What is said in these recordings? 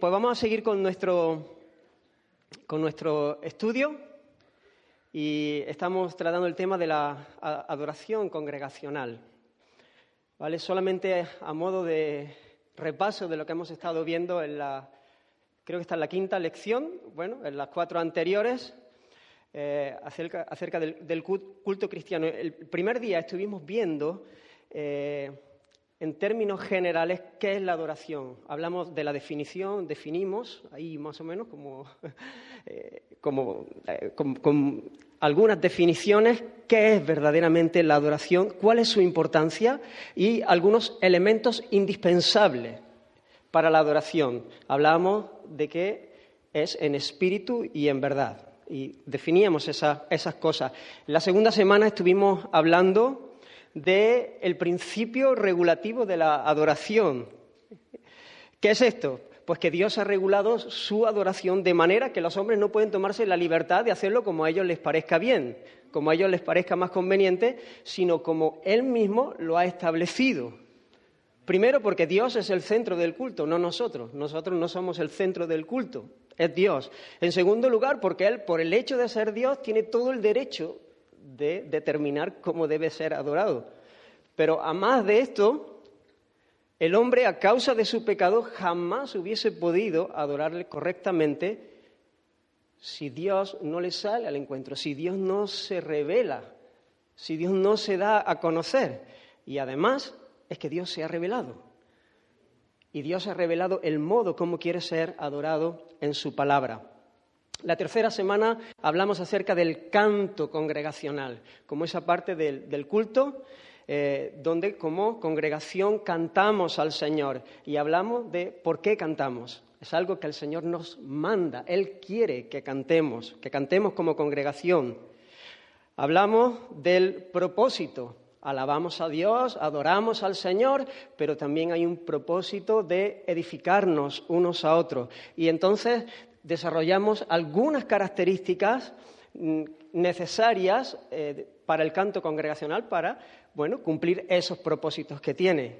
Pues vamos a seguir con nuestro, con nuestro estudio y estamos tratando el tema de la adoración congregacional. ¿Vale? Solamente a modo de repaso de lo que hemos estado viendo en la, creo que está en la quinta lección, bueno, en las cuatro anteriores, eh, acerca, acerca del, culto cristiano. El primer día estuvimos viendo eh, en términos generales, ¿qué es la adoración? Hablamos de la definición, definimos ahí más o menos como, eh, eh, con, algunas definiciones, qué es verdaderamente la adoración, cuál es su importancia y algunos elementos indispensables para la adoración. Hablamos de que es en espíritu y en verdad. Y definíamos esas cosas. La segunda semana estuvimos hablando del principio regulativo de la adoración. ¿Qué es esto? Pues que Dios ha regulado su adoración de manera que los hombres no pueden tomarse la libertad de hacerlo como a ellos les parezca bien, como a ellos les parezca más conveniente, sino como Él mismo lo ha establecido. Primero porque Dios es el centro del culto, no nosotros. Nosotros no somos el centro del culto, es Dios. En segundo lugar, porque Él, por el hecho de ser Dios, tiene todo el derecho de determinar cómo debe ser adorado. Pero a más de esto, el hombre a causa de su pecado jamás hubiese podido adorarle correctamente si Dios no le sale al encuentro, si Dios no se revela, si Dios no se da a conocer. Y además es que Dios se ha revelado. Y Dios ha revelado el modo como quiere ser adorado en su palabra. La tercera semana hablamos acerca del canto congregacional, como esa parte del, culto eh, donde como congregación cantamos al Señor y hablamos de por qué cantamos. Es algo que el Señor nos manda, Él quiere que cantemos, que cantemos como congregación. Hablamos del propósito, alabamos a Dios, adoramos al Señor, pero también hay un propósito de edificarnos unos a otros. Y entonces desarrollamos algunas características mm, necesarias eh, para el canto congregacional para, bueno, cumplir esos propósitos que tiene.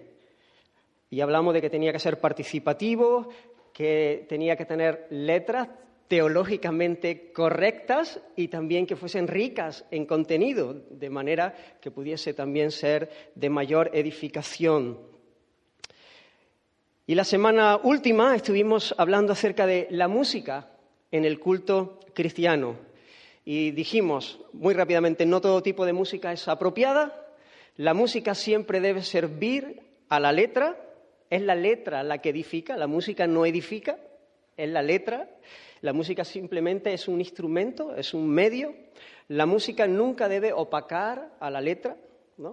Y hablamos de que tenía que ser participativo, que tenía que tener letras teológicamente correctas y también que fuesen ricas en contenido, de manera que pudiese también ser de mayor edificación. Y la semana última estuvimos hablando acerca de la música en el culto cristiano. Y dijimos muy rápidamente, no todo tipo de música es apropiada, la música siempre debe servir a la letra, es la letra la que edifica, la música no edifica, es la letra, la música simplemente es un instrumento, es un medio, la música nunca debe opacar a la letra,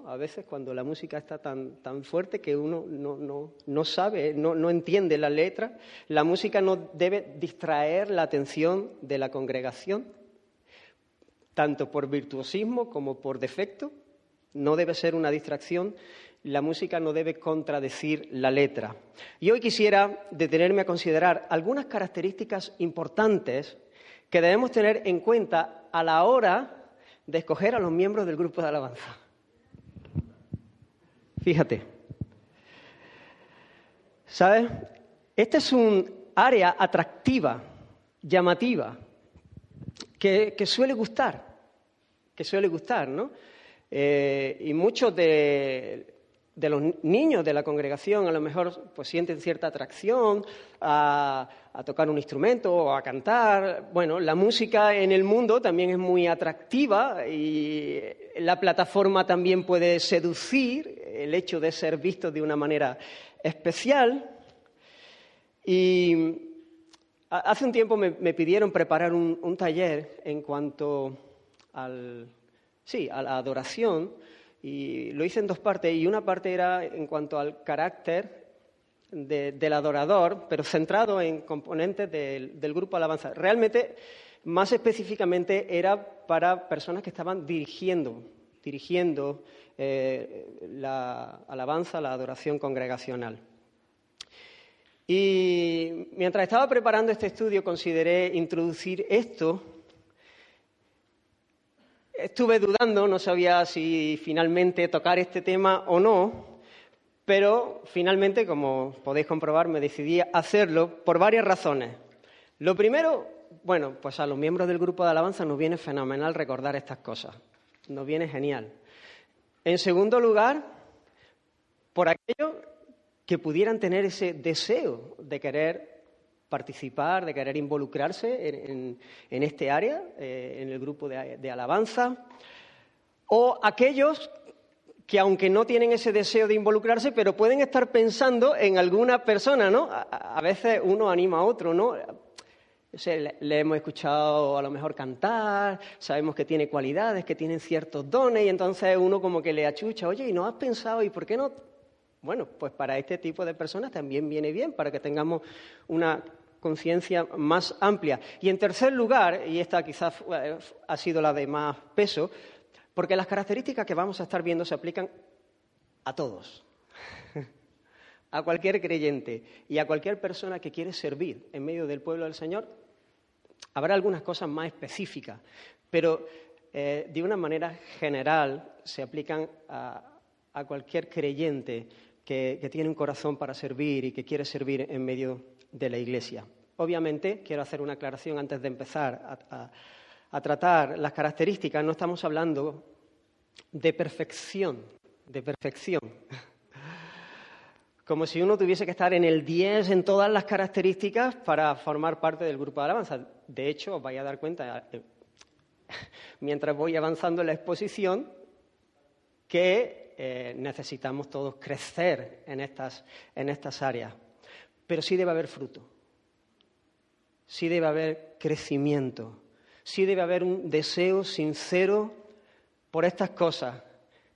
a veces cuando la música está tan, tan fuerte que uno no, sabe, no, entiende la letra, la música no debe distraer la atención de la congregación, tanto por virtuosismo como por defecto. No debe ser una distracción, la música no debe contradecir la letra. Y hoy quisiera detenerme a considerar algunas características importantes que debemos tener en cuenta a la hora de escoger a los miembros del grupo de alabanza. Fíjate. ¿Sabes? Este es un área atractiva, llamativa, que, suele gustar, que suele gustar, ¿no? Eh, y muchos de, de los niños de la congregación a lo mejor pues sienten cierta atracción a, tocar un instrumento o a cantar. Bueno, la música en el mundo también es muy atractiva y la plataforma también puede seducir el hecho de ser visto de una manera especial. Y hace un tiempo me, pidieron preparar un, un, taller en cuanto al, sí, a la adoración y lo hice en dos partes, y una parte era en cuanto al carácter del adorador, pero centrado en componentes del, grupo alabanza. Realmente, más específicamente, era para personas que estaban dirigiendo, dirigiendo eh, la alabanza, la adoración congregacional. Y mientras estaba preparando este estudio, consideré introducir esto Estuve dudando, no sabía si finalmente tocar este tema o no, Pero finalmente, como podéis comprobar, me decidí a hacerlo por varias razones. Lo primero, bueno, pues a los miembros del grupo de alabanza nos viene fenomenal recordar estas cosas. Nos viene genial. En segundo lugar, por aquello que pudieran tener ese deseo de querer participar, de querer involucrarse en, este área, eh, en el grupo de, alabanza, o aquellos que aunque no tienen ese deseo de involucrarse, pero pueden estar pensando en alguna persona, ¿no? A, veces uno anima a otro, ¿no? le, hemos escuchado a lo mejor cantar, sabemos que tiene cualidades, que tienen ciertos dones, y entonces uno como que le achucha, oye, ¿y no has pensado, y por qué no bueno, pues para este tipo de personas también viene bien, para que tengamos una conciencia más amplia. Y en tercer lugar, y esta quizás eh, ha sido la de más peso, porque las características que vamos a estar viendo se aplican a todos, a cualquier creyente y a cualquier persona que quiere servir en medio del pueblo del Señor. Habrá algunas cosas más específicas, pero eh, de una manera general se aplican a cualquier creyente que, tiene un corazón para servir y que quiere servir en medio de la Iglesia. Obviamente, quiero hacer una aclaración antes de empezar a, tratar las características. No estamos hablando de perfección, de perfección. Como si uno tuviese que estar en el 10 en todas las características para formar parte del grupo de alabanza. De hecho, os vais a dar cuenta, eh, mientras voy avanzando en la exposición, que eh, necesitamos todos crecer en estas, en estas áreas. Pero sí debe haber fruto, sí debe haber crecimiento, sí debe haber un deseo sincero por estas cosas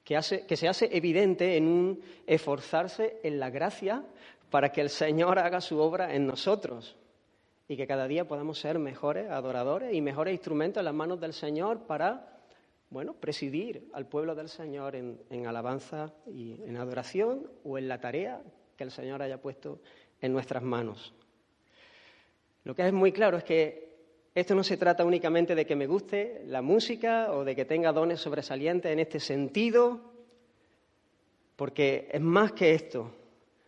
que, hace, que se hace evidente en un esforzarse en la gracia para que el Señor haga su obra en nosotros y que cada día podamos ser mejores adoradores y mejores instrumentos en las manos del Señor para bueno, presidir al pueblo del Señor en, alabanza y en adoración o en la tarea que el Señor haya puesto en nuestras manos. Lo que es muy claro es que esto no se trata únicamente de que me guste la música o de que tenga dones sobresalientes en este sentido, porque es más que esto.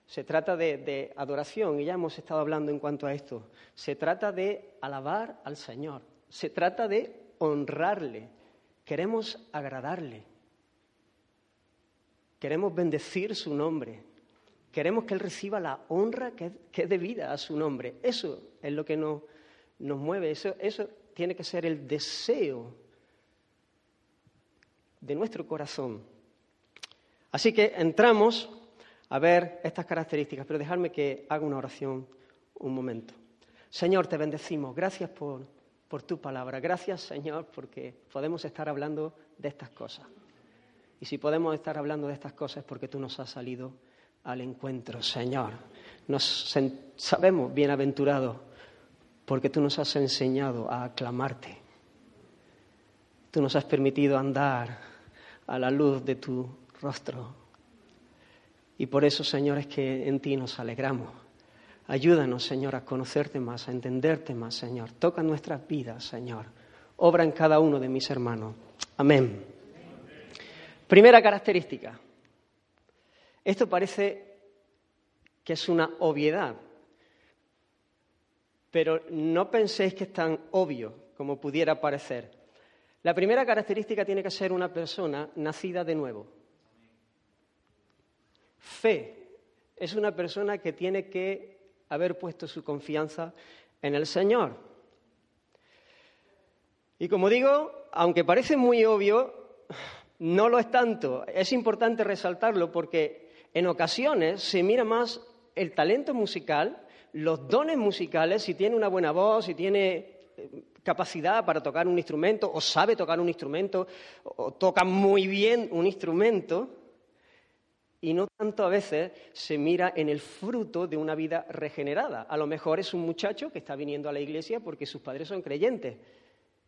Se trata de, de, adoración, y ya hemos estado hablando en cuanto a esto. Se trata de alabar al Señor, se trata de honrarle, Queremos agradarle. Queremos bendecir su nombre. Queremos que Él reciba la honra que, es debida a su nombre. Eso es lo que nos, mueve. Eso, eso tiene que ser el deseo de nuestro corazón. Así que entramos a ver estas características, pero dejadme que haga una oración un momento. Señor, te bendecimos. Gracias por por tu palabra. Gracias, Señor, porque podemos estar hablando de estas cosas. Y si podemos estar hablando de estas cosas es porque tú nos has salido al encuentro, Señor. Nos sabemos bienaventurados porque tú nos has enseñado a aclamarte. Tú nos has permitido andar a la luz de tu rostro. Y por eso, Señor, es que en ti nos alegramos. Ayúdanos, Señor, a conocerte más, a entenderte más, Señor. Toca nuestras vidas, Señor. Obra en cada uno de mis hermanos. Amén. Primera característica. Esto parece que es una obviedad, pero no penséis que es tan obvio como pudiera parecer. La primera característica tiene que ser una persona nacida de nuevo. Fe es una persona que tiene que haber puesto su confianza en el Señor. Y como digo, aunque parece muy obvio, no lo es tanto. Es importante resaltarlo porque en ocasiones se mira más el talento musical, los dones musicales, si tiene una buena voz, si tiene eh, capacidad para tocar un instrumento, o sabe tocar un instrumento, o toca muy bien un instrumento, y no tanto a veces se mira en el fruto de una vida regenerada. A lo mejor es un muchacho que está viniendo a la iglesia porque sus padres son creyentes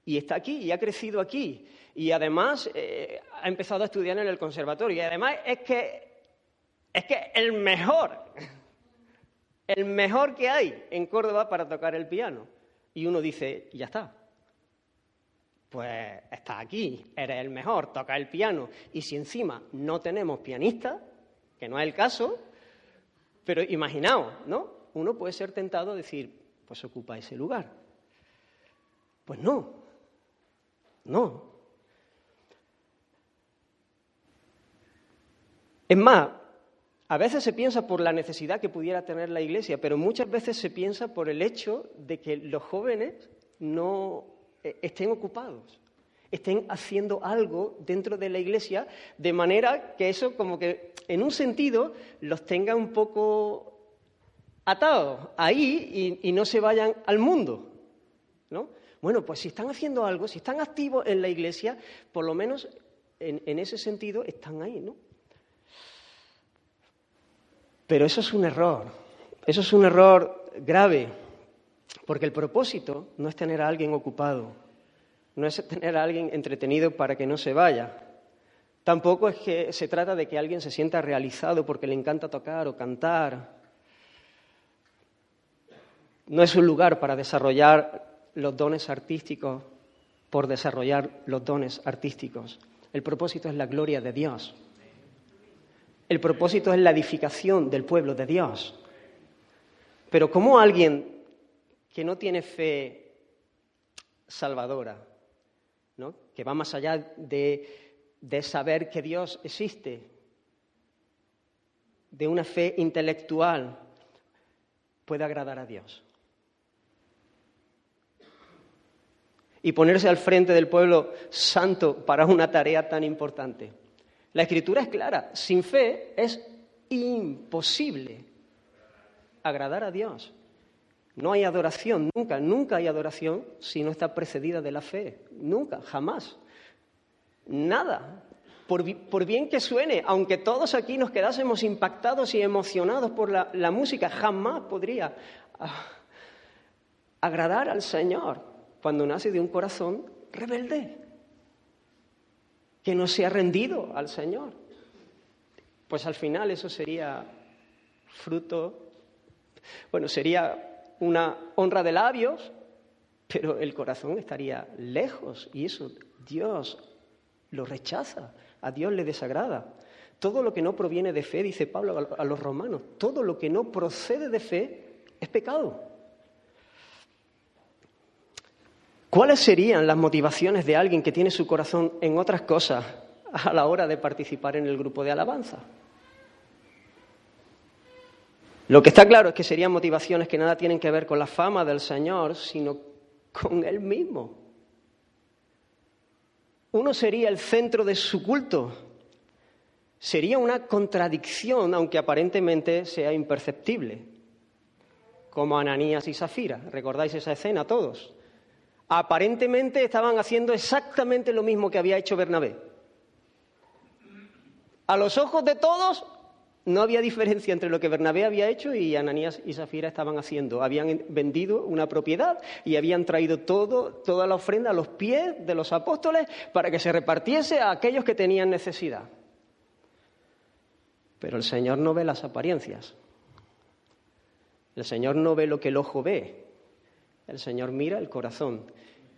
y está aquí y ha crecido aquí y además eh, ha empezado a estudiar en el conservatorio y además es que es que el mejor el mejor que hay en Córdoba para tocar el piano y uno dice ya está pues estás aquí eres el mejor toca el piano y si encima no tenemos pianistas que no es el caso, pero imaginaos, ¿no? Uno puede ser tentado a decir, pues ocupa ese lugar. Pues no, no. Es más, a veces se piensa por la necesidad que pudiera tener la Iglesia, pero muchas veces se piensa por el hecho de que los jóvenes no eh, estén ocupados, estén haciendo algo dentro de la Iglesia, de manera que eso como que en un sentido los tenga un poco atados ahí y, no se vayan al mundo. ¿no? Bueno, pues si están haciendo algo, si están activos en la Iglesia, por lo menos en, en ese sentido están ahí, ¿no? Pero eso es un error, eso es un error grave, porque el propósito no es tener a alguien ocupado, no es tener a alguien entretenido para que no se vaya. Tampoco es que se trata de que alguien se sienta realizado porque le encanta tocar o cantar. No es un lugar para desarrollar los dones artísticos por desarrollar los dones artísticos. El propósito es la gloria de Dios. El propósito es la edificación del pueblo de Dios. Pero ¿cómo alguien que no tiene fe salvadora, que va más allá de saber que Dios existe, de una fe intelectual, puede agradar a Dios? y ponerse al frente del pueblo santo para una tarea tan importante. La escritura es clara, sin fe es imposible agradar a Dios. No hay adoración, nunca, nunca hay adoración si no está precedida de la fe, nunca, jamás. Nada. Por, bien que suene, aunque todos aquí nos quedásemos impactados y emocionados por la, la música, jamás podría ah, agradar al Señor cuando nace de un corazón rebelde que no se ha rendido al Señor. Pues al final eso sería fruto, bueno, sería una honra de labios, pero el corazón estaría lejos y eso Dios lo rechaza, a Dios le desagrada. Todo lo que no proviene de fe, dice Pablo a los romanos, todo lo que no procede de fe es pecado. ¿Cuáles serían las motivaciones de alguien que tiene su corazón en otras cosas a la hora de participar en el grupo de alabanza? Lo que está claro es que serían motivaciones que nada tienen que ver con la fama del Señor, sino con Él mismo. Uno sería el centro de su culto. Sería una contradicción, aunque aparentemente sea imperceptible, como Ananías y Zafira. ¿Recordáis esa escena todos? Aparentemente estaban haciendo exactamente lo mismo que había hecho Bernabé. A los ojos de todos no había diferencia entre lo que Bernabé había hecho y Ananías y Zafira estaban haciendo. Habían vendido una propiedad y habían traído toda la ofrenda a los pies de los apóstoles para que se repartiese a aquellos que tenían necesidad. Pero el Señor no ve las apariencias. El Señor no ve lo que el ojo ve. El Señor mira el corazón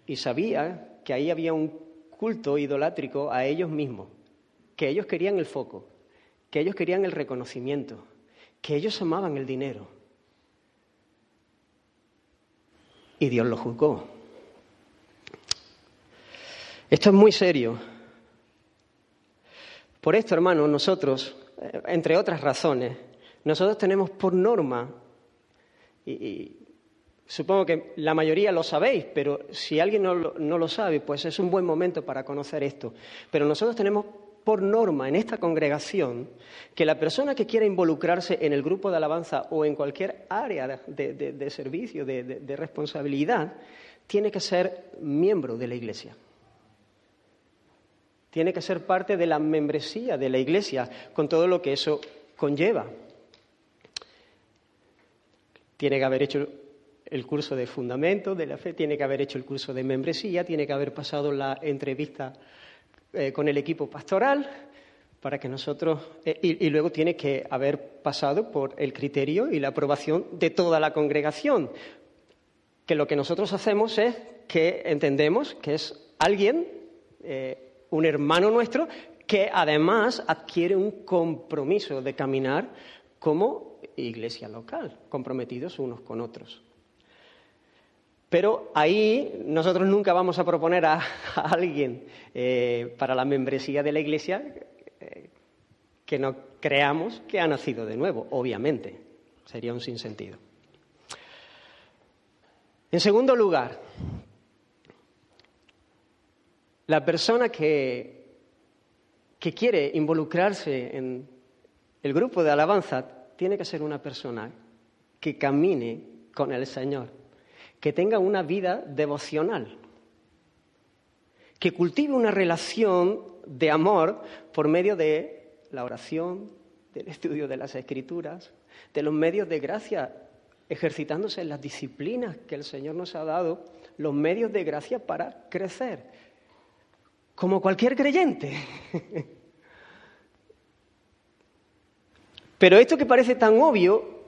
y sabía que ahí había un culto idolátrico a ellos mismos, que ellos querían el foco, que ellos querían el reconocimiento, que ellos amaban el dinero. Y Dios lo juzgó. Esto es muy serio. Por esto, hermanos, nosotros, eh, entre otras razones, nosotros tenemos por norma, y, Supongo que la mayoría lo sabéis, pero si alguien no lo, sabe, pues es un buen momento para conocer esto. Pero nosotros tenemos por norma en esta congregación que la persona que quiera involucrarse en el grupo de alabanza o en cualquier área de, servicio, de, responsabilidad, tiene que ser miembro de la iglesia. Tiene que ser parte de la membresía de la iglesia, con todo lo que eso conlleva. Tiene que haber hecho el curso de fundamento de la fe, tiene que haber hecho el curso de membresía, tiene que haber pasado la entrevista eh, con el equipo pastoral para que nosotros eh, y, luego tiene que haber pasado por el criterio y la aprobación de toda la congregación. Que lo que nosotros hacemos es que entendemos que es alguien, eh, un hermano nuestro, que además adquiere un compromiso de caminar como iglesia local, comprometidos unos con otros. Pero ahí nosotros nunca vamos a proponer a, alguien eh, para la membresía de la iglesia eh, que no creamos que ha nacido de nuevo, obviamente. Sería un sinsentido. En segundo lugar, la persona que, que quiere involucrarse en el grupo de alabanza tiene que ser una persona que camine con el Señor, que tenga una vida devocional, que cultive una relación de amor por medio de la oración, del estudio de las escrituras, de los medios de gracia, ejercitándose en las disciplinas que el Señor nos ha dado, los medios de gracia para crecer como cualquier creyente. Pero esto que parece tan obvio,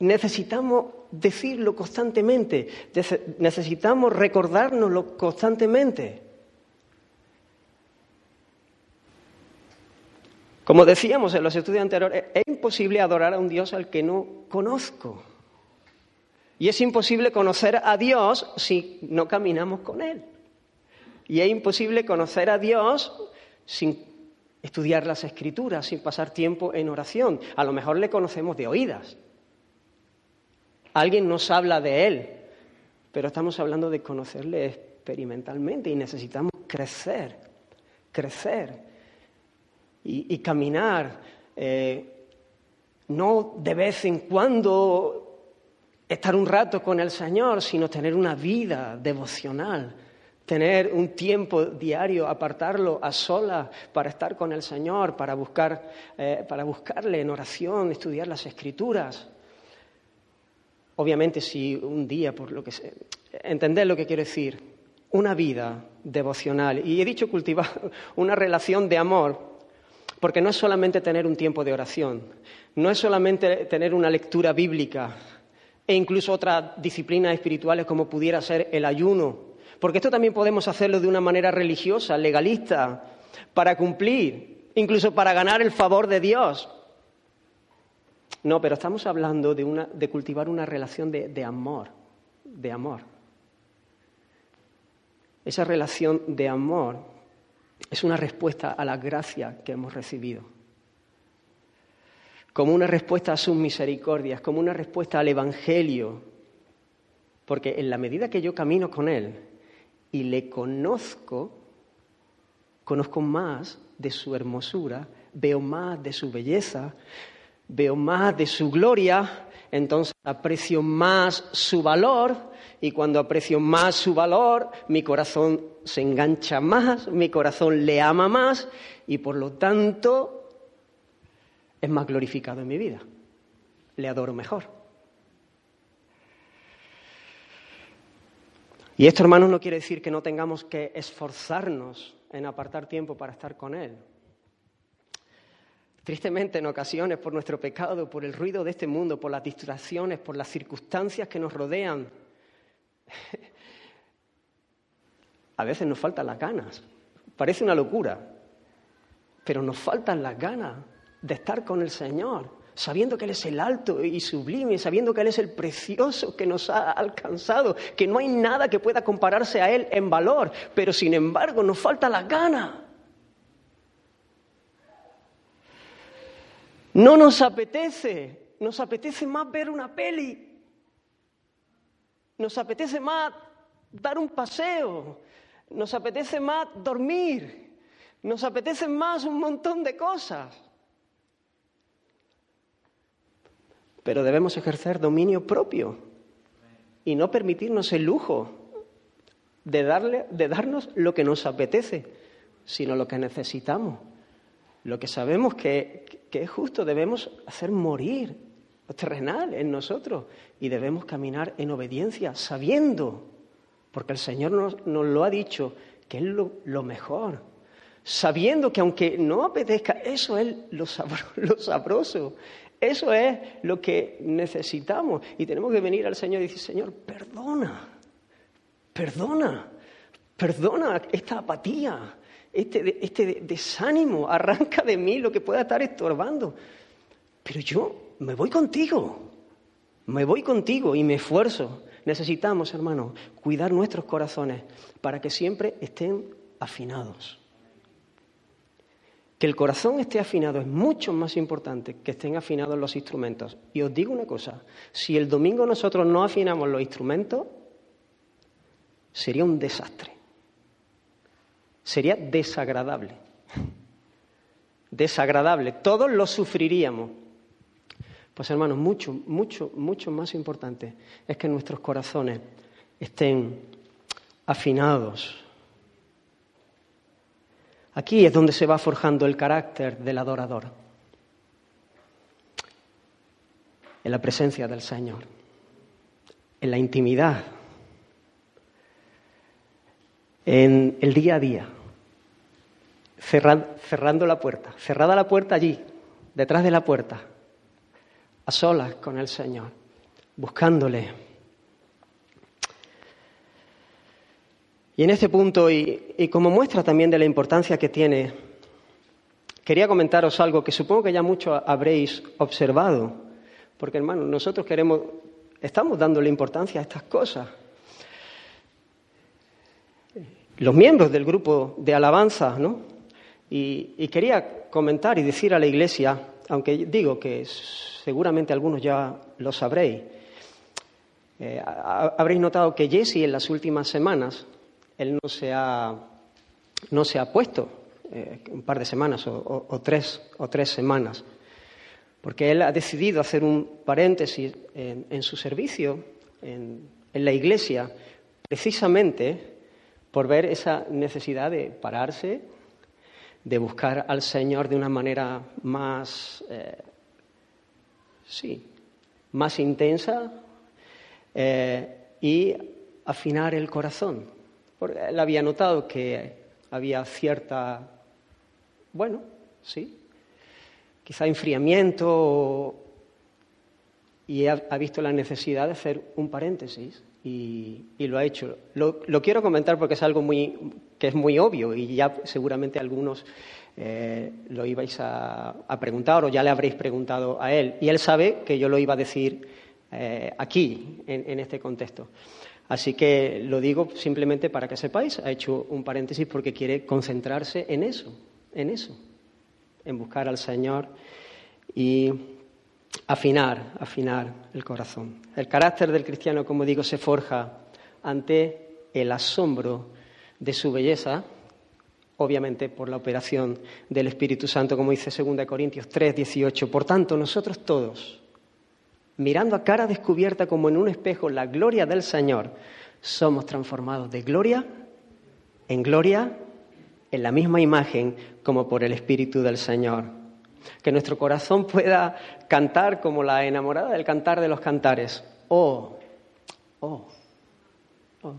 necesitamos decirlo constantemente, necesitamos recordárnoslo constantemente. Como decíamos en los estudios anteriores, es imposible adorar a un Dios al que no conozco. Y es imposible conocer a Dios si no caminamos con Él. Y es imposible conocer a Dios sin estudiar las escrituras, sin pasar tiempo en oración. A lo mejor le conocemos de oídas. Alguien nos habla de Él, pero estamos hablando de conocerle experimentalmente y necesitamos crecer, crecer y, caminar, eh, no de vez en cuando estar un rato con el Señor, sino tener una vida devocional tener un tiempo diario, apartarlo a sola para estar con el Señor, para, buscar, eh, para buscarle en oración, estudiar las escrituras. Obviamente, si un día, por lo que sé, entender lo que quiero decir, una vida devocional, y he dicho cultivar una relación de amor, porque no es solamente tener un tiempo de oración, no es solamente tener una lectura bíblica, e incluso otras disciplinas espirituales como pudiera ser el ayuno porque esto también podemos hacerlo de una manera religiosa, legalista, para cumplir, incluso para ganar el favor de Dios. No, pero estamos hablando de, cultivar una relación de, de amor, de amor. Esa relación de amor es una respuesta a la gracia que hemos recibido, como una respuesta a sus misericordias, como una respuesta al Evangelio, porque en la medida que yo camino con Él, y le conozco, conozco más de su hermosura, veo más de su belleza, veo más de su gloria, entonces aprecio más su valor y cuando aprecio más su valor, mi corazón se engancha más, mi corazón le ama más y por lo tanto es más glorificado en mi vida. Le adoro mejor. Y esto, hermanos, no quiere decir que no tengamos que esforzarnos en apartar tiempo para estar con Él. Tristemente, en ocasiones, por nuestro pecado, por el ruido de este mundo, por las distracciones, por las circunstancias que nos rodean, a veces nos faltan las ganas. Parece una locura, pero nos faltan las ganas de estar con el Señor sabiendo que Él es el alto y sublime, sabiendo que Él es el precioso que nos ha alcanzado, que no hay nada que pueda compararse a Él en valor, pero sin embargo nos falta la gana. No nos apetece, nos apetece más ver una peli, nos apetece más dar un paseo, nos apetece más dormir, nos apetece más un montón de cosas. Pero debemos ejercer dominio propio y no permitirnos el lujo de, darle, de darnos lo que nos apetece, sino lo que necesitamos. Lo que sabemos que, es justo, debemos hacer morir lo terrenal en nosotros y debemos caminar en obediencia, sabiendo, porque el Señor nos, lo ha dicho, que es lo, mejor, sabiendo que aunque no apetezca, eso es lo, lo sabroso, eso es lo que necesitamos. Y tenemos que venir al Señor y decir, Señor, perdona, perdona, perdona esta apatía, este, este desánimo, arranca de mí lo que pueda estar estorbando. Pero yo me voy contigo, me voy contigo y me esfuerzo. Necesitamos, hermano, cuidar nuestros corazones para que siempre estén afinados. Que el corazón esté afinado es mucho más importante que estén afinados los instrumentos. Y os digo una cosa, si el domingo nosotros no afinamos los instrumentos, sería un desastre. Sería desagradable. Desagradable. Todos lo sufriríamos. Pues hermanos, mucho, mucho, mucho más importante es que nuestros corazones estén afinados Aquí es donde se va forjando el carácter del adorador, en la presencia del Señor, en la intimidad, en el día a día, cerrando la puerta, cerrada la puerta allí, detrás de la puerta, a solas con el Señor, buscándole Y en este punto, y, como muestra también de la importancia que tiene, quería comentaros algo que supongo que ya muchos habréis observado, porque hermanos, nosotros queremos, estamos dándole importancia a estas cosas. Los miembros del grupo de alabanza, ¿no? Y, quería comentar y decir a la Iglesia, aunque digo que seguramente algunos ya lo sabréis, eh, habréis notado que Jesse en las últimas semanas él no se ha, no se ha puesto eh, un par de semanas o, tres, o tres semanas, porque él ha decidido hacer un paréntesis en, su servicio, en, en, la iglesia, precisamente por ver esa necesidad de pararse, de buscar al Señor de una manera más, eh, sí, más intensa eh, y afinar el corazón. Él había notado que había cierta, bueno, sí, quizá enfriamiento y ha, visto la necesidad de hacer un paréntesis y, lo ha hecho. Lo, quiero comentar porque es algo muy, que es muy obvio y ya seguramente algunos eh, lo ibais a, preguntar o ya le habréis preguntado a él. Y él sabe que yo lo iba a decir eh, aquí, en este contexto. Así que lo digo simplemente para que sepáis, ha hecho un paréntesis porque quiere concentrarse en eso, en eso, en buscar al Señor y afinar, afinar el corazón. El carácter del cristiano, como digo, se forja ante el asombro de su belleza, obviamente por la operación del Espíritu Santo, como dice 2 Corintios 3, 18. Por tanto, nosotros todos, mirando a cara descubierta como en un espejo la gloria del Señor, somos transformados de gloria en gloria en la misma imagen como por el Espíritu del Señor. Que nuestro corazón pueda cantar como la enamorada del cantar de los cantares. Oh, oh, oh.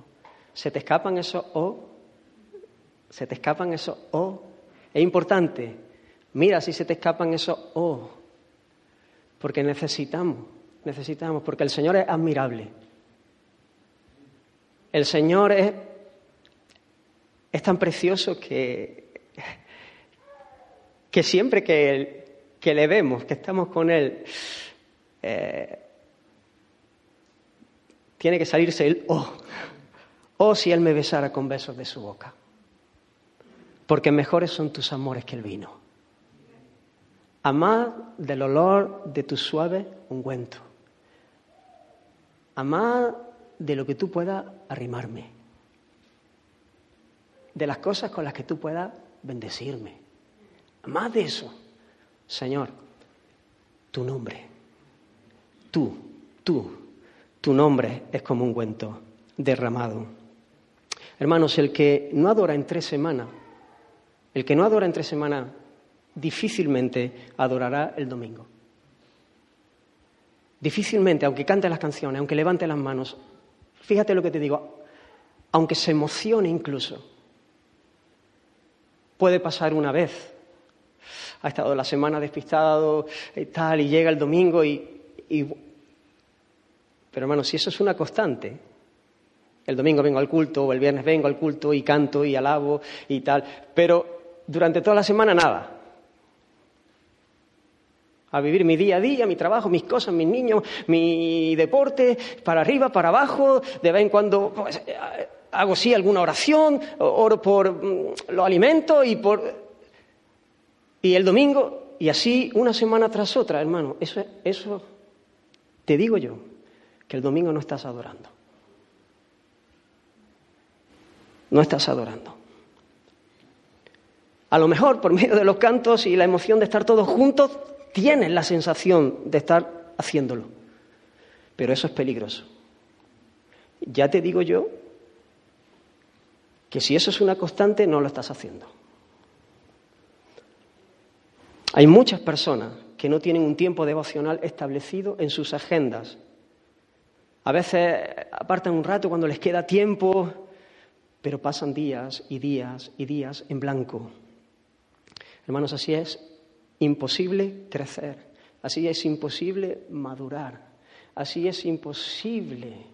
¿Se te escapan esos oh? ¿Se te escapan esos oh? Es importante. Mira si se te escapan esos oh. Porque necesitamos necesitamos, porque el Señor es admirable. El Señor es, es tan precioso que, que siempre que, le vemos, que estamos con Él, eh, tiene que salirse el oh, oh si Él me besara con besos de su boca, porque mejores son tus amores que el vino. Amad del olor de tu suave ungüento. Amad de lo que tú puedas arrimarme, de las cosas con las que tú puedas bendecirme. Amad de eso. Señor, tu nombre, tú, tú, tu nombre es como un cuento derramado. Hermanos, el que no adora en tres semanas, el que no adora en tres semanas, difícilmente adorará el domingo. Difícilmente, aunque cante las canciones, aunque levante las manos, fíjate lo que te digo, aunque se emocione incluso, puede pasar una vez. Ha estado la semana despistado y tal, y llega el domingo y. Pero hermano, si eso es una constante, El domingo vengo al culto, o el viernes vengo al culto y canto y alabo y tal, pero durante toda la semana nada. A vivir mi día a día, mi trabajo, mis cosas, mis niños, mi deporte, para arriba, para abajo, de vez en cuando pues, hago sí alguna oración, oro por mm, los alimentos y por... Y el domingo, y así una semana tras otra, hermano, eso, eso te digo yo, que el domingo no estás adorando. No estás adorando. A lo mejor por medio de los cantos y la emoción de estar todos juntos, tienes la sensación de estar haciéndolo. Pero eso es peligroso. Ya te digo yo que si eso es una constante, no lo estás haciendo. Hay muchas personas que no tienen un tiempo devocional establecido en sus agendas. A veces apartan un rato cuando les queda tiempo, pero pasan días y días y días en blanco. Hermanos, así es imposible crecer, así es imposible madurar, así es imposible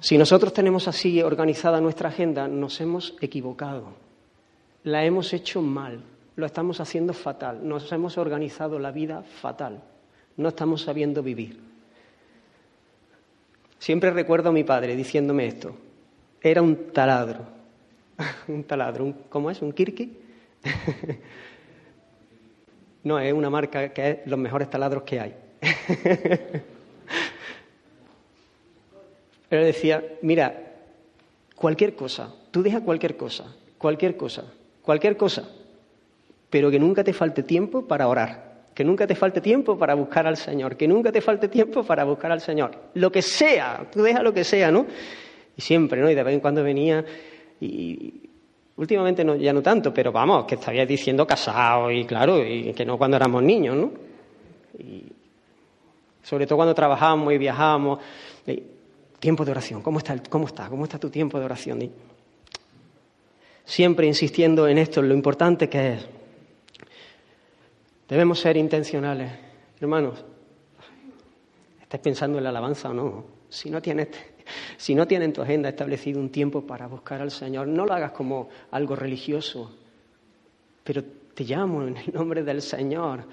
Si nosotros tenemos así organizada nuestra agenda, nos hemos equivocado, la hemos hecho mal, lo estamos haciendo fatal, nos hemos organizado la vida fatal, no estamos sabiendo vivir. Siempre recuerdo a mi padre diciéndome esto, era un taladro, un taladro, ¿cómo es? ¿Un kirki? no, es una marca que es los mejores taladros que hay. Él decía, mira, cualquier cosa, tú deja cualquier cosa, cualquier cosa, cualquier cosa, pero que nunca te falte tiempo para orar, que nunca te falte tiempo para buscar al Señor, que nunca te falte tiempo para buscar al Señor. Lo que sea, tú deja lo que sea, ¿no? Y siempre, ¿no? Y de vez en cuando venía y, últimamente no, ya no tanto, pero vamos, que estabas diciendo casado y claro, y que no cuando éramos niños, ¿no? Y sobre todo cuando trabajábamos y viajábamos. Tiempo de oración. ¿Cómo está, cómo está? ¿Cómo está tu tiempo de oración? Siempre insistiendo en esto, en lo importante que es. Debemos ser intencionales. Hermanos, ¿estás pensando en la alabanza o no? Si no tienes, si no tienes en tu agenda establecido un tiempo para buscar al Señor, no lo hagas como algo religioso, pero te llamo en el nombre del Señor.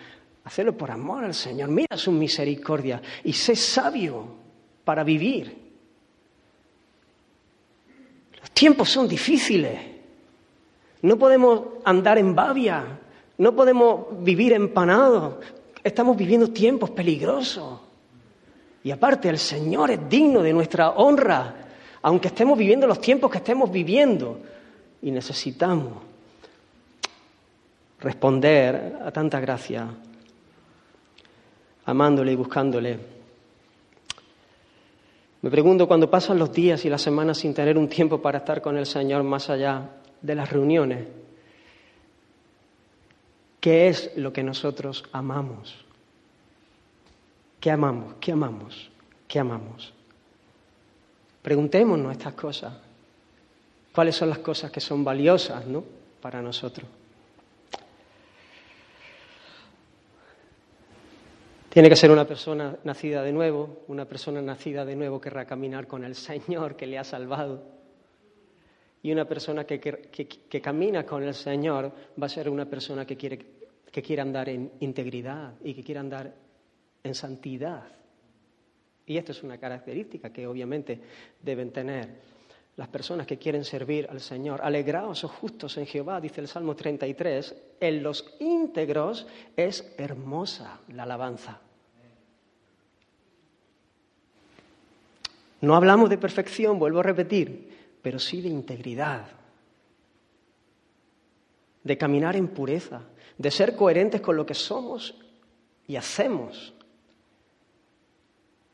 Hacelo por amor al Señor. Mira su misericordia y sé sabio para vivir tiempos son difíciles. No podemos andar en babia, no podemos vivir empanados. Estamos viviendo tiempos peligrosos. Y aparte, el Señor es digno de nuestra honra, aunque estemos viviendo los tiempos que estemos viviendo. Y necesitamos responder a tanta gracia, amándole y buscándole. Me pregunto, cuando pasan los días y las semanas sin tener un tiempo para estar con el Señor más allá de las reuniones, ¿qué es lo que nosotros amamos? ¿Qué amamos? ¿Qué amamos? ¿Qué amamos? Preguntémonos estas cosas. ¿Cuáles son las cosas que son valiosas ¿no? para nosotros? Tiene que ser una persona nacida de nuevo, una persona nacida de nuevo querrá caminar con el Señor que le ha salvado. Y una persona que, que, camina con el Señor va a ser una persona que quiere, que quiere andar en integridad y que quiere andar en santidad. Y esto es una característica que obviamente deben tener las personas que quieren servir al Señor. Alegraos, oh justos en Jehová, dice el Salmo 33. En los íntegros es hermosa la alabanza. No hablamos de perfección, vuelvo a repetir, pero sí de integridad, de caminar en pureza, de ser coherentes con lo que somos y hacemos.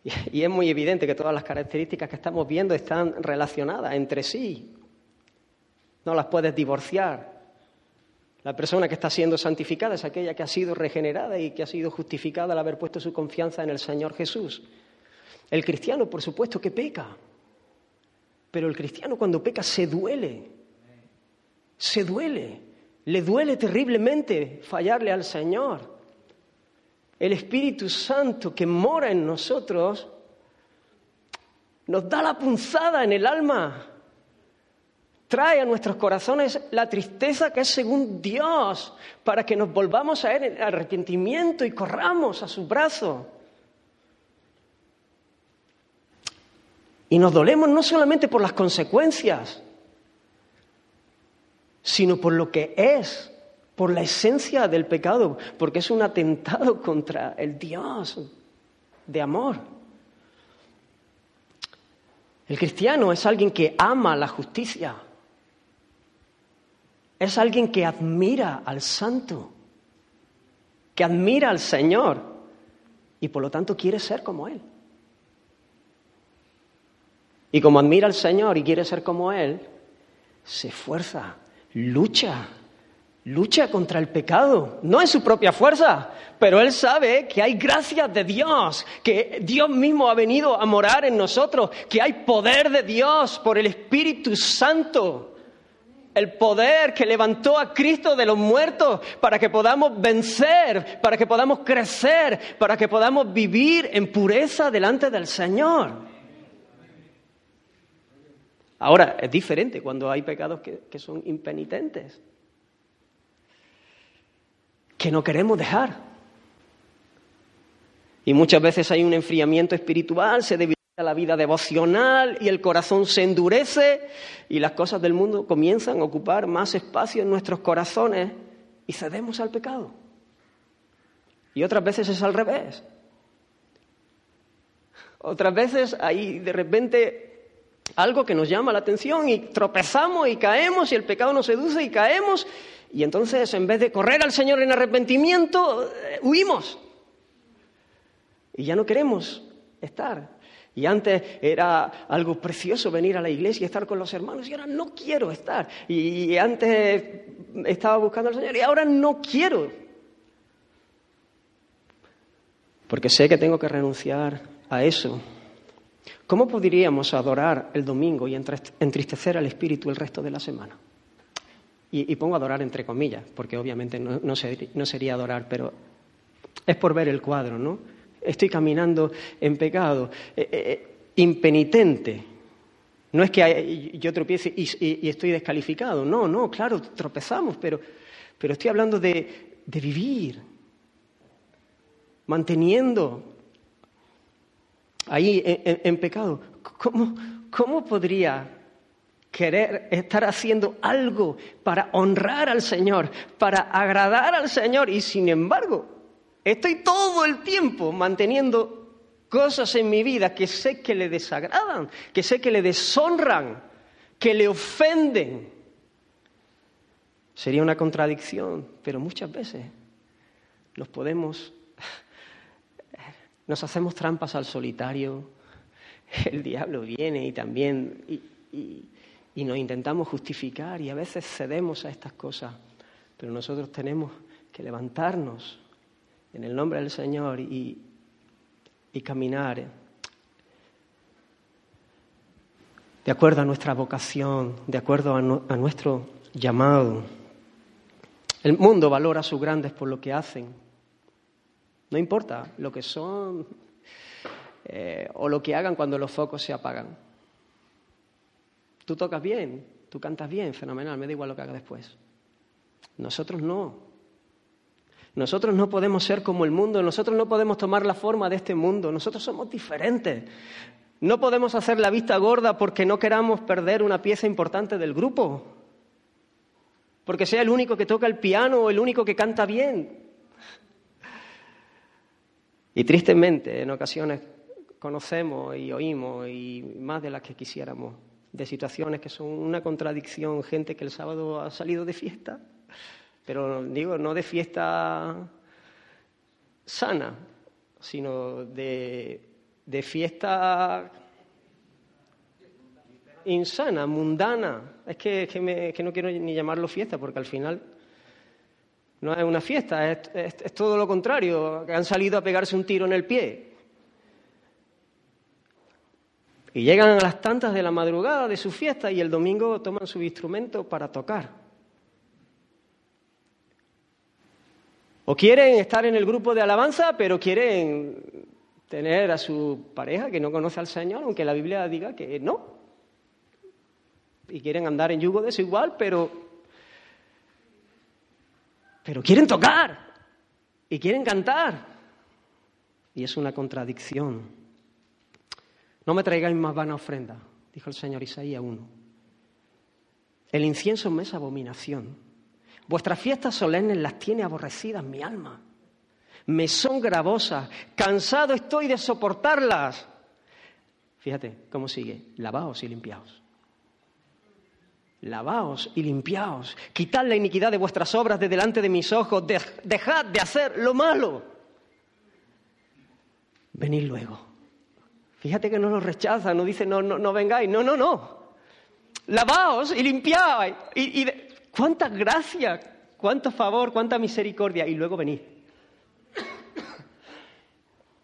Y es muy evidente que todas las características que estamos viendo están relacionadas entre sí. No las puedes divorciar. La persona que está siendo santificada es aquella que ha sido regenerada y que ha sido justificada al haber puesto su confianza en el Señor Jesús. El cristiano, por supuesto, que peca, pero el cristiano cuando peca se duele, se duele, le duele terriblemente fallarle al Señor. el Espíritu Santo que mora en nosotros, nos da la punzada en el alma, trae a nuestros corazones la tristeza que es según Dios, para que nos volvamos a Él en arrepentimiento y corramos a su brazo. Y nos dolemos no solamente por las consecuencias, sino por lo que es, por la esencia del pecado, porque es un atentado contra el Dios de amor. El cristiano es alguien que ama la justicia, es alguien que admira al santo, que admira al Señor y por lo tanto quiere ser como Él. Y como admira al Señor y quiere ser como Él, se esfuerza, lucha, lucha contra el pecado, no en su propia fuerza, pero él sabe que hay gracias de Dios, que Dios mismo ha venido a morar en nosotros, que hay poder de Dios por el Espíritu Santo. El poder que levantó a Cristo de los muertos para que podamos vencer, para que podamos crecer, para que podamos vivir en pureza delante del Señor. Ahora, es diferente cuando hay pecados que, que son impenitentes que no queremos dejar. Y muchas veces hay un enfriamiento espiritual, se debilita la vida devocional y el corazón se endurece y las cosas del mundo comienzan a ocupar más espacio en nuestros corazones y cedemos al pecado. Y otras veces es al revés. Otras veces hay de repente algo que nos llama la atención y tropezamos y caemos y el pecado nos seduce y caemos y entonces, en vez de correr al Señor en arrepentimiento, eh, huimos. Y ya no queremos estar. Y antes era algo precioso venir a la iglesia y estar con los hermanos, y ahora no quiero estar. Y antes estaba buscando al Señor y ahora no quiero. Porque sé que tengo que renunciar a eso. ¿Cómo podríamos adorar el domingo y entristecer al Espíritu el resto de la semana? Y, pongo adorar entre comillas, porque obviamente no, sería adorar, pero es por ver el cuadro, ¿no? Estoy caminando en pecado, eh, eh, eh, impenitente. No es que yo tropiece y, estoy descalificado, no, no, claro, tropezamos, pero, pero estoy hablando de, vivir, manteniendo ahí en, pecado. ¿Cómo, ¿Cómo podría querer estar haciendo algo para honrar al Señor, para agradar al Señor y sin embargo estoy todo el tiempo manteniendo cosas en mi vida que sé que le desagradan, que sé que le deshonran, que le ofenden. Sería una contradicción, pero muchas veces nos podemos, nos hacemos trampas al solitario, el diablo viene y también y, y nos intentamos justificar y a veces cedemos a estas cosas, pero nosotros tenemos que levantarnos en el nombre del Señor y, caminar de acuerdo a nuestra vocación, de acuerdo a, nuestro llamado. El mundo valora a sus grandes por lo que hacen. No importa lo que son eh, o lo que hagan cuando los focos se apagan. Tú tocas bien, tú cantas bien, fenomenal, me da igual lo que haga después. Nosotros no. Nosotros no podemos ser como el mundo, nosotros no podemos tomar la forma de este mundo, nosotros somos diferentes. No podemos hacer la vista gorda porque no queramos perder una pieza importante del grupo, porque sea el único que toca el piano o el único que canta bien. Y tristemente, en ocasiones conocemos y oímos, y más de las que quisiéramos, de situaciones que son una contradicción, gente que el sábado ha salido de fiesta, pero digo, no de fiesta sana, sino de, fiesta insana, mundana. Es que, que, no quiero ni llamarlo fiesta, porque al final no es una fiesta, es todo lo contrario, que han salido a pegarse un tiro en el pie. Y llegan a las tantas de la madrugada de su fiesta y el domingo toman su instrumento para tocar. O quieren estar en el grupo de alabanza, pero quieren tener a su pareja que no conoce al Señor, aunque la Biblia diga que no. Y quieren andar en yugo desigual, pero pero quieren tocar y quieren cantar. Y es una contradicción. No me traigáis más vana ofrenda, dijo el Señor Isaías 1. El incienso me es abominación. Vuestras fiestas solemnes las tiene aborrecidas mi alma. Me son gravosas. Cansado estoy de soportarlas. Fíjate cómo sigue. Lavaos y limpiaos. Lavaos y limpiaos. Quitad la iniquidad de vuestras obras de delante de mis ojos. dejad de hacer lo malo. Venid luego. Fíjate que no lo rechaza, no dice no, no, no vengáis. No, no, no. Lavaos y limpiaos. Y, y cuánta gracia, cuánto favor, cuánta misericordia. Y luego venid.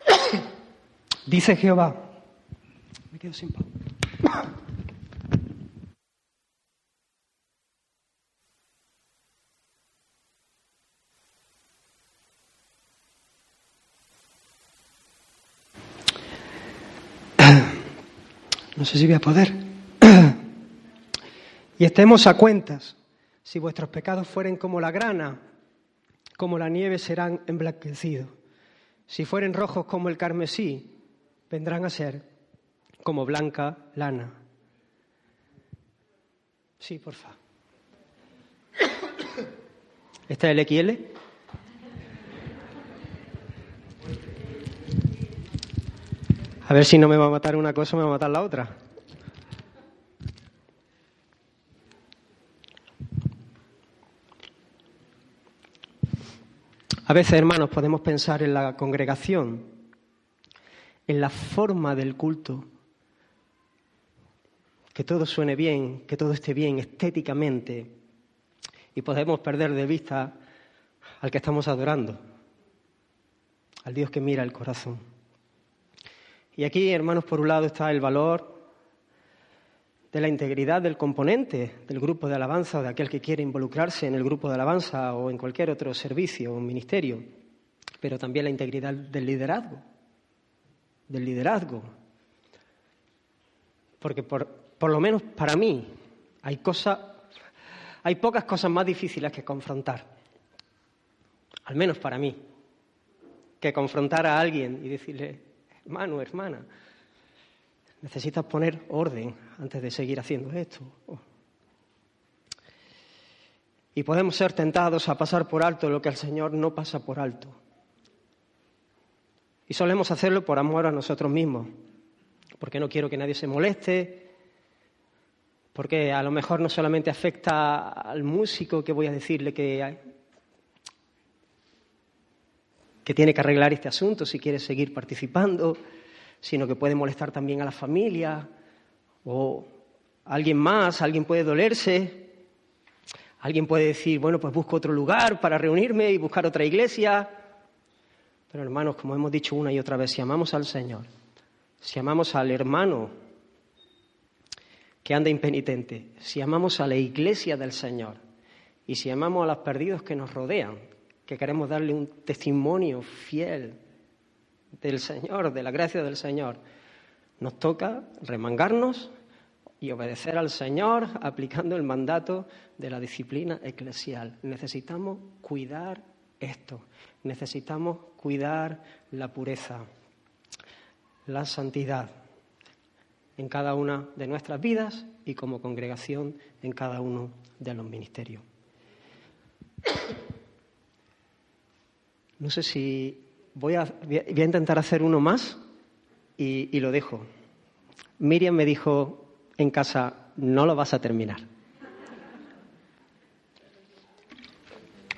Dice Jehová. Me quedo sin pan. No sé si voy a poder. y estemos a cuentas. Si vuestros pecados fueren como la grana, como la nieve serán emblanquecidos. Si fueren rojos como el carmesí, vendrán a ser como blanca lana. Sí, por favor. ¿Este es el XL? A ver si no me va a matar una cosa, me va a matar la otra. A veces, hermanos, podemos pensar en la congregación, en la forma del culto, que todo suene bien, que todo esté bien estéticamente, y podemos perder de vista al que estamos adorando, al Dios que mira el corazón. Y aquí, hermanos, por un lado está el valor de la integridad del componente del grupo de alabanza o de aquel que quiere involucrarse en el grupo de alabanza o en cualquier otro servicio o ministerio, pero también la integridad del liderazgo, del liderazgo. Porque por, por lo menos para mí hay cosas, hay pocas cosas más difíciles que confrontar, al menos para mí, que confrontar a alguien y decirle, hermano, hermana, necesitas poner orden antes de seguir haciendo esto. Y podemos ser tentados a pasar por alto lo que el Señor no pasa por alto. Y solemos hacerlo por amor a nosotros mismos, porque no quiero que nadie se moleste, porque a lo mejor no solamente afecta al músico que voy a decirle que, que tiene que arreglar este asunto si quiere seguir participando, sino que puede molestar también a la familia o a alguien más, alguien puede dolerse, alguien puede decir, bueno, pues busco otro lugar para reunirme y buscar otra iglesia. Pero hermanos, como hemos dicho una y otra vez, si amamos al Señor, si amamos al hermano que anda impenitente, si amamos a la iglesia del Señor y si amamos a los perdidos que nos rodean, que queremos darle un testimonio fiel del Señor, de la gracia del Señor. Nos toca remangarnos y obedecer al Señor aplicando el mandato de la disciplina eclesial. Necesitamos cuidar esto, necesitamos cuidar la pureza, la santidad en cada una de nuestras vidas y como congregación en cada uno de los ministerios. No sé si voy a, intentar hacer uno más y, lo dejo. Miriam me dijo en casa, no lo vas a terminar.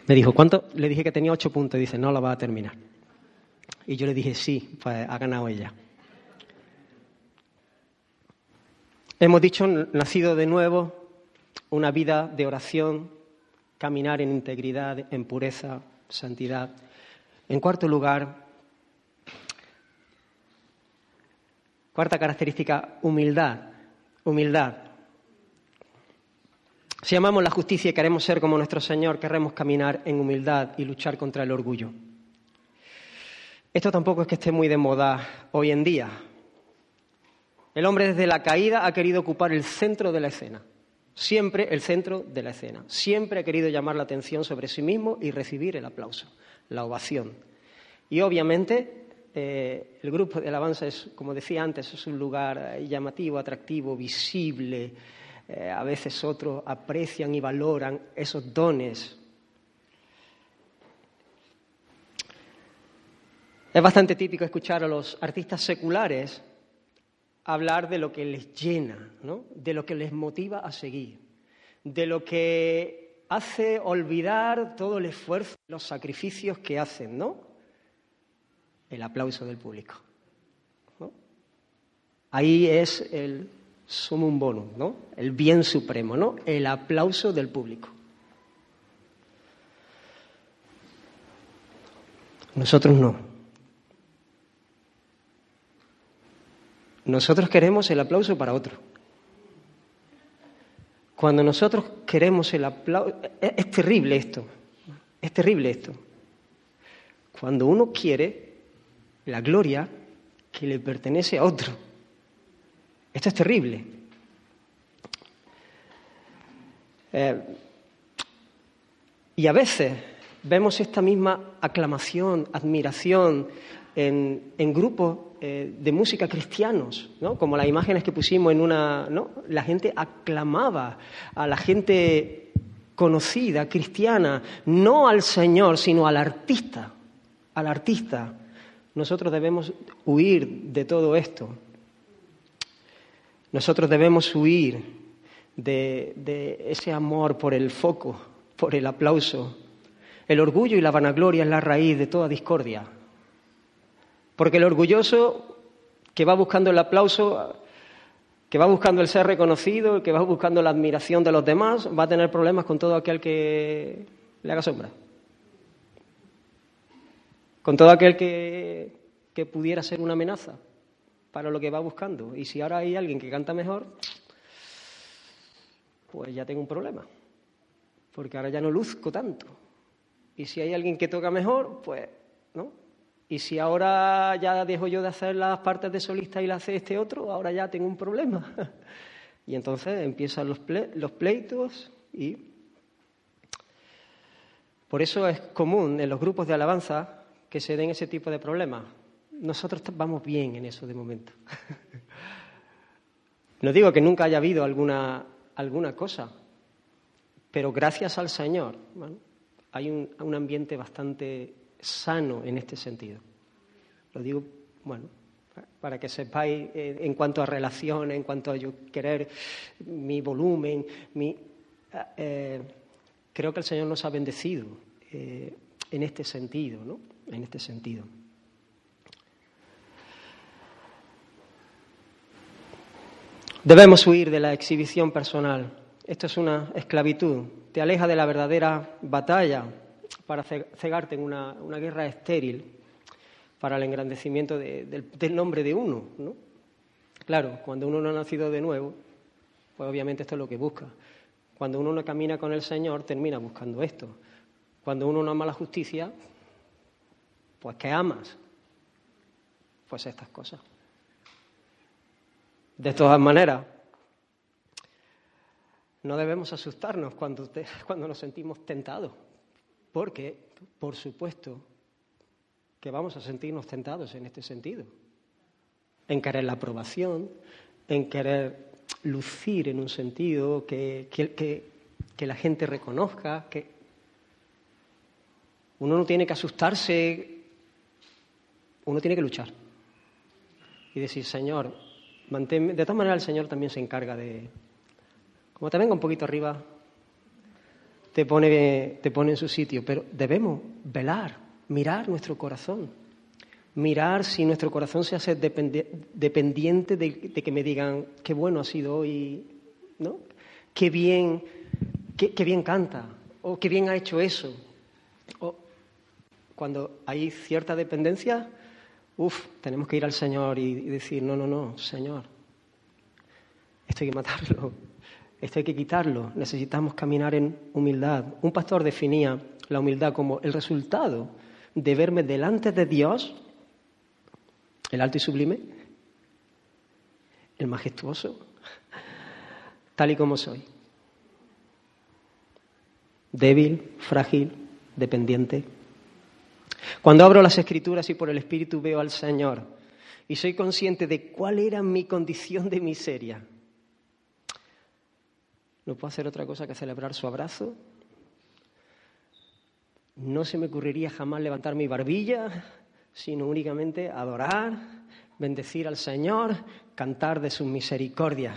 Me dijo, ¿cuánto? Le dije que tenía ocho puntos y dice, no lo va a terminar. Y yo le dije, sí, pues ha ganado ella. Hemos dicho, nacido de nuevo, una vida de oración, caminar en integridad, en pureza, santidad. En cuarto lugar, cuarta característica, humildad. Humildad. Si amamos la justicia y queremos ser como nuestro Señor, queremos caminar en humildad y luchar contra el orgullo. Esto tampoco es que esté muy de moda hoy en día. El hombre desde la caída ha querido ocupar el centro de la escena, siempre el centro de la escena, siempre ha querido llamar la atención sobre sí mismo y recibir el aplauso, la ovación. Y obviamente eh, el grupo de alabanza es, como decía antes, es un lugar llamativo, atractivo, visible, eh, a veces otros aprecian y valoran esos dones. Es bastante típico escuchar a los artistas seculares hablar de lo que les llena, de lo que les motiva a seguir, de lo que hace olvidar todo el esfuerzo, los sacrificios que hacen, ¿no? El aplauso del público. Ahí es el sumum bonum, ¿no? El bien supremo, ¿no? El aplauso del público. Nosotros no. Nosotros queremos el aplauso para otro. Cuando nosotros queremos el aplauso... Es, terrible esto. Es terrible esto. Cuando uno quiere la gloria que le pertenece a otro. Esto es terrible. Eh, y a veces vemos esta misma aclamación, admiración en, grupos eh, de música cristianos, ¿no? como las imágenes que pusimos en una... ¿no? La gente aclamaba a la gente conocida, cristiana, no al Señor, sino al artista, al artista. Nosotros debemos huir de todo esto. Nosotros debemos huir de, ese amor por el foco, por el aplauso. El orgullo y la vanagloria es la raíz de toda discordia. Porque el orgulloso que va buscando el aplauso, que va buscando el ser reconocido, que va buscando la admiración de los demás, va a tener problemas con todo aquel que le haga sombra. Con todo aquel que pudiera ser una amenaza para lo que va buscando. Y si ahora hay alguien que canta mejor, pues ya tengo un problema, porque ahora ya no luzco tanto. Y si hay alguien que toca mejor, pues. Y si ahora ya dejo yo de hacer las partes de solista y las hace este otro, ahora ya tengo un problema. y entonces empiezan los, pleitos y... Por eso es común en los grupos de alabanza que se den ese tipo de problemas nosotros vamos bien en eso de momento. no digo que nunca haya habido alguna, alguna cosa, pero gracias al Señor hay un, ambiente bastante sano en este sentido. Lo digo, bueno, para que sepáis eh, en cuanto a relaciones, en cuanto a yo querer mi volumen, mi, eh, creo que el Señor nos ha bendecido eh, en este sentido, ¿no? En este sentido. Debemos huir de la exhibición personal. Esto es una esclavitud. Te aleja de la verdadera batalla para cegarte en una, guerra estéril para el engrandecimiento del, nombre de uno. ¿no? Claro, cuando uno no ha nacido de nuevo, pues obviamente esto es lo que busca. Cuando uno no camina con el Señor, termina buscando esto. Cuando uno no ama la justicia, pues ¿qué amas? Pues estas cosas. De todas maneras, no debemos asustarnos cuando, cuando nos sentimos tentados, porque, por supuesto, que vamos a sentirnos tentados en este sentido, en querer la aprobación, en querer lucir en un sentido, que, que la gente reconozca, que uno no tiene que asustarse, uno tiene que luchar y decir, Señor, de todas maneras, el Señor también se encarga de. Como te venga un poquito arriba, te pone, te pone en su sitio. Pero debemos velar, mirar nuestro corazón. Mirar si nuestro corazón se hace dependiente de, que me digan qué bueno ha sido hoy, ¿no? Qué bien, qué, bien canta, o qué bien ha hecho eso. O, cuando hay cierta dependencia, Uf, tenemos que ir al Señor y, decir, no, no, no, Señor, esto hay que matarlo, Esto hay que quitarlo. Necesitamos caminar en humildad. Un pastor definía la humildad como el resultado de verme delante de Dios, el alto y sublime, el majestuoso, tal y como soy. Débil, frágil, dependiente. Cuando abro las escrituras y por el Espíritu veo al Señor y soy consciente de cuál era mi condición de miseria, no puedo hacer otra cosa que celebrar su abrazo. No se me ocurriría jamás levantar mi barbilla, sino únicamente adorar, bendecir al Señor, cantar de su misericordia.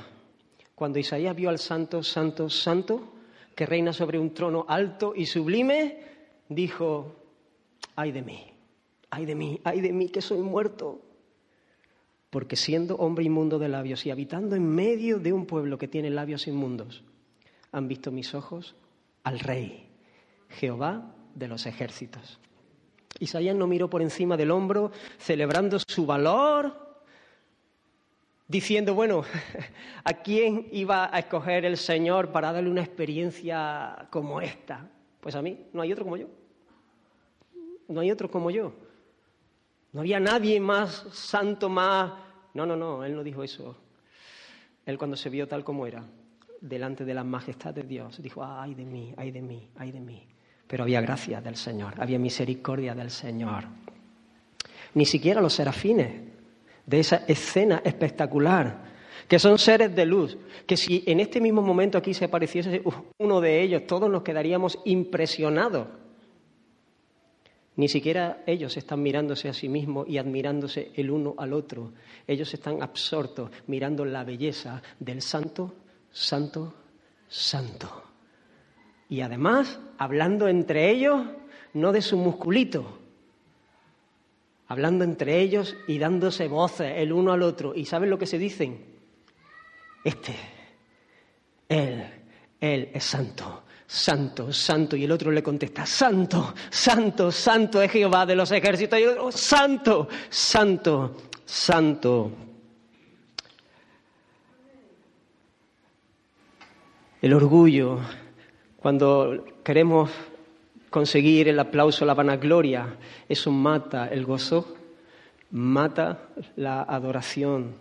Cuando Isaías vio al Santo, Santo, Santo, que reina sobre un trono alto y sublime, dijo, ay de mí, ay de mí, ay de mí que soy muerto. Porque siendo hombre inmundo de labios y habitando en medio de un pueblo que tiene labios inmundos, han visto mis ojos al Rey, Jehová de los ejércitos. Isaías no miró por encima del hombro, celebrando su valor, diciendo, bueno, ¿a quién iba a escoger el Señor para darle una experiencia como esta? Pues a mí, no hay otro como yo. No hay otro como yo. No había nadie más santo, más... No, no, no, él no dijo eso. Él cuando se vio tal como era, delante de la majestad de Dios, dijo, ay de mí, ay de mí, ay de mí. Pero había gracia del Señor, había misericordia del Señor. Ni siquiera los serafines de esa escena espectacular, que son seres de luz, que si en este mismo momento aquí se apareciese uno de ellos, todos nos quedaríamos impresionados. Ni siquiera ellos están mirándose a sí mismos y admirándose el uno al otro. Ellos están absortos mirando la belleza del santo santo, santo. Y además, hablando entre ellos, no de su musculito, hablando entre ellos y dándose voces el uno al otro. ¿Y saben lo que se dicen? Este, él, él es santo, santo, santo. Y el otro le contesta, santo, santo, santo es Jehová de los ejércitos. Santo, santo, santo. El orgullo, cuando queremos conseguir el aplauso, la vanagloria, eso mata el gozo, mata la adoración,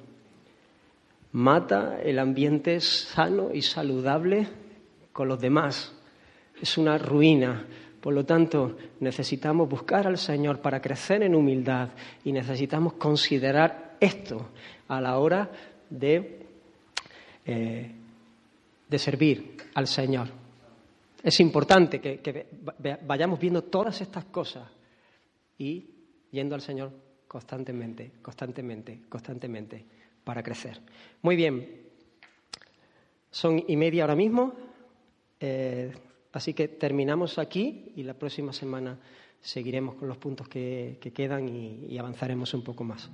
mata el ambiente sano y saludable con los demás. Es una ruina. Por lo tanto, necesitamos buscar al Señor para crecer en humildad y necesitamos considerar esto a la hora de eh, de servir al Señor. Es importante que, vayamos viendo todas estas cosas y yendo al Señor constantemente, constantemente, constantemente, para crecer. Muy bien, son y media ahora mismo, eh, así que terminamos aquí y la próxima semana seguiremos con los puntos que, quedan y avanzaremos un poco más.